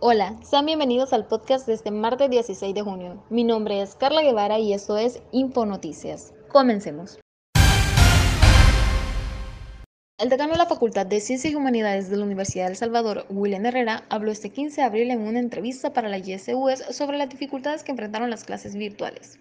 Hola, sean bienvenidos al podcast de este martes 16 de junio. Mi nombre es Carla Guevara y esto es Infonoticias. Comencemos. El decano de la Facultad de Ciencias y Humanidades de la Universidad de El Salvador, William Herrera, habló este 15 de abril en una entrevista para la YSUS sobre las dificultades que enfrentaron las clases virtuales.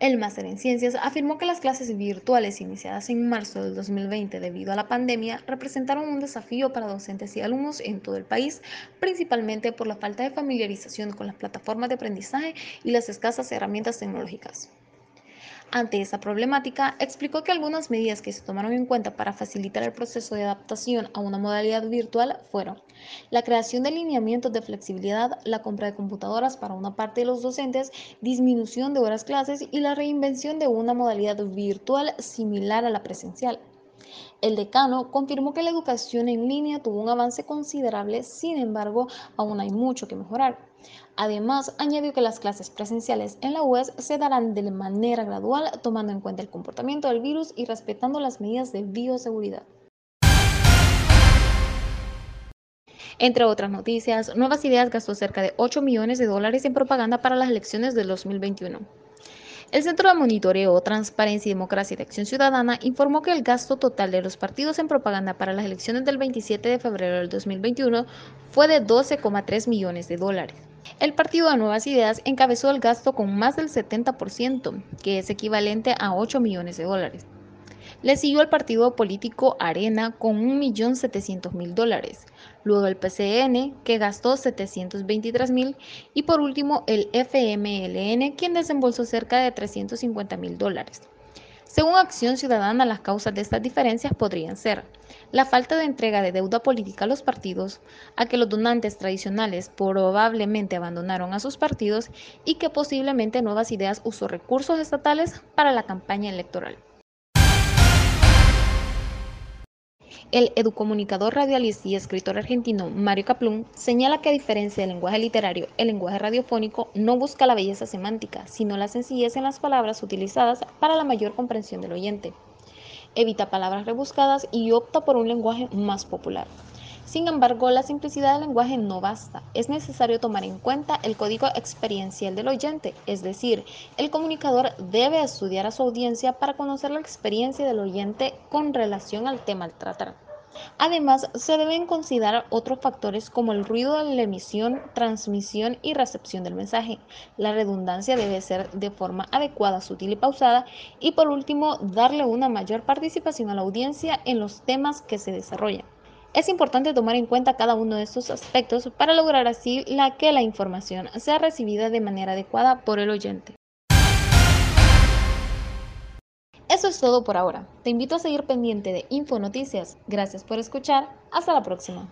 El máster en ciencias afirmó que las clases virtuales iniciadas en marzo del 2020 debido a la pandemia representaron un desafío para docentes y alumnos en todo el país, principalmente por la falta de familiarización con las plataformas de aprendizaje y las escasas herramientas tecnológicas. Ante esa problemática, explicó que algunas medidas que se tomaron en cuenta para facilitar el proceso de adaptación a una modalidad virtual fueron la creación de lineamientos de flexibilidad, la compra de computadoras para una parte de los docentes, disminución de horas clases y la reinvención de una modalidad virtual similar a la presencial. El decano confirmó que la educación en línea tuvo un avance considerable, sin embargo, aún hay mucho que mejorar. Además, añadió que las clases presenciales en la UES se darán de manera gradual, tomando en cuenta el comportamiento del virus y respetando las medidas de bioseguridad. Entre otras noticias, Nuevas Ideas gastó cerca de 8 millones de dólares en propaganda para las elecciones del 2021. El Centro de Monitoreo, Transparencia y Democracia de Acción Ciudadana informó que el gasto total de los partidos en propaganda para las elecciones del 27 de febrero del 2021 fue de 12,3 millones de dólares. El Partido de Nuevas Ideas encabezó el gasto con más del 70%, que es equivalente a 8 millones de dólares. Le siguió el partido político Arena con 1.700.000 dólares, luego el PCN que gastó 723.000 y por último el FMLN quien desembolsó cerca de 350.000 dólares. Según Acción Ciudadana, las causas de estas diferencias podrían ser la falta de entrega de deuda política a los partidos, a que los donantes tradicionales probablemente abandonaron a sus partidos y que posiblemente Nuevas Ideas usó recursos estatales para la campaña electoral. El educomunicador, radialista y escritor argentino Mario Kaplun señala que a diferencia del lenguaje literario, el lenguaje radiofónico no busca la belleza semántica, sino la sencillez en las palabras utilizadas para la mayor comprensión del oyente. Evita palabras rebuscadas y opta por un lenguaje más popular. Sin embargo, la simplicidad del lenguaje no basta. Es necesario tomar en cuenta el código experiencial del oyente, es decir, el comunicador debe estudiar a su audiencia para conocer la experiencia del oyente con relación al tema al tratar. Además, se deben considerar otros factores como el ruido de la emisión, transmisión y recepción del mensaje. La redundancia debe ser de forma adecuada, sutil y pausada. Y por último, darle una mayor participación a la audiencia en los temas que se desarrollan. Es importante tomar en cuenta cada uno de estos aspectos para lograr así la que la información sea recibida de manera adecuada por el oyente. Eso es todo por ahora. Te invito a seguir pendiente de Info Noticias. Gracias por escuchar. Hasta la próxima.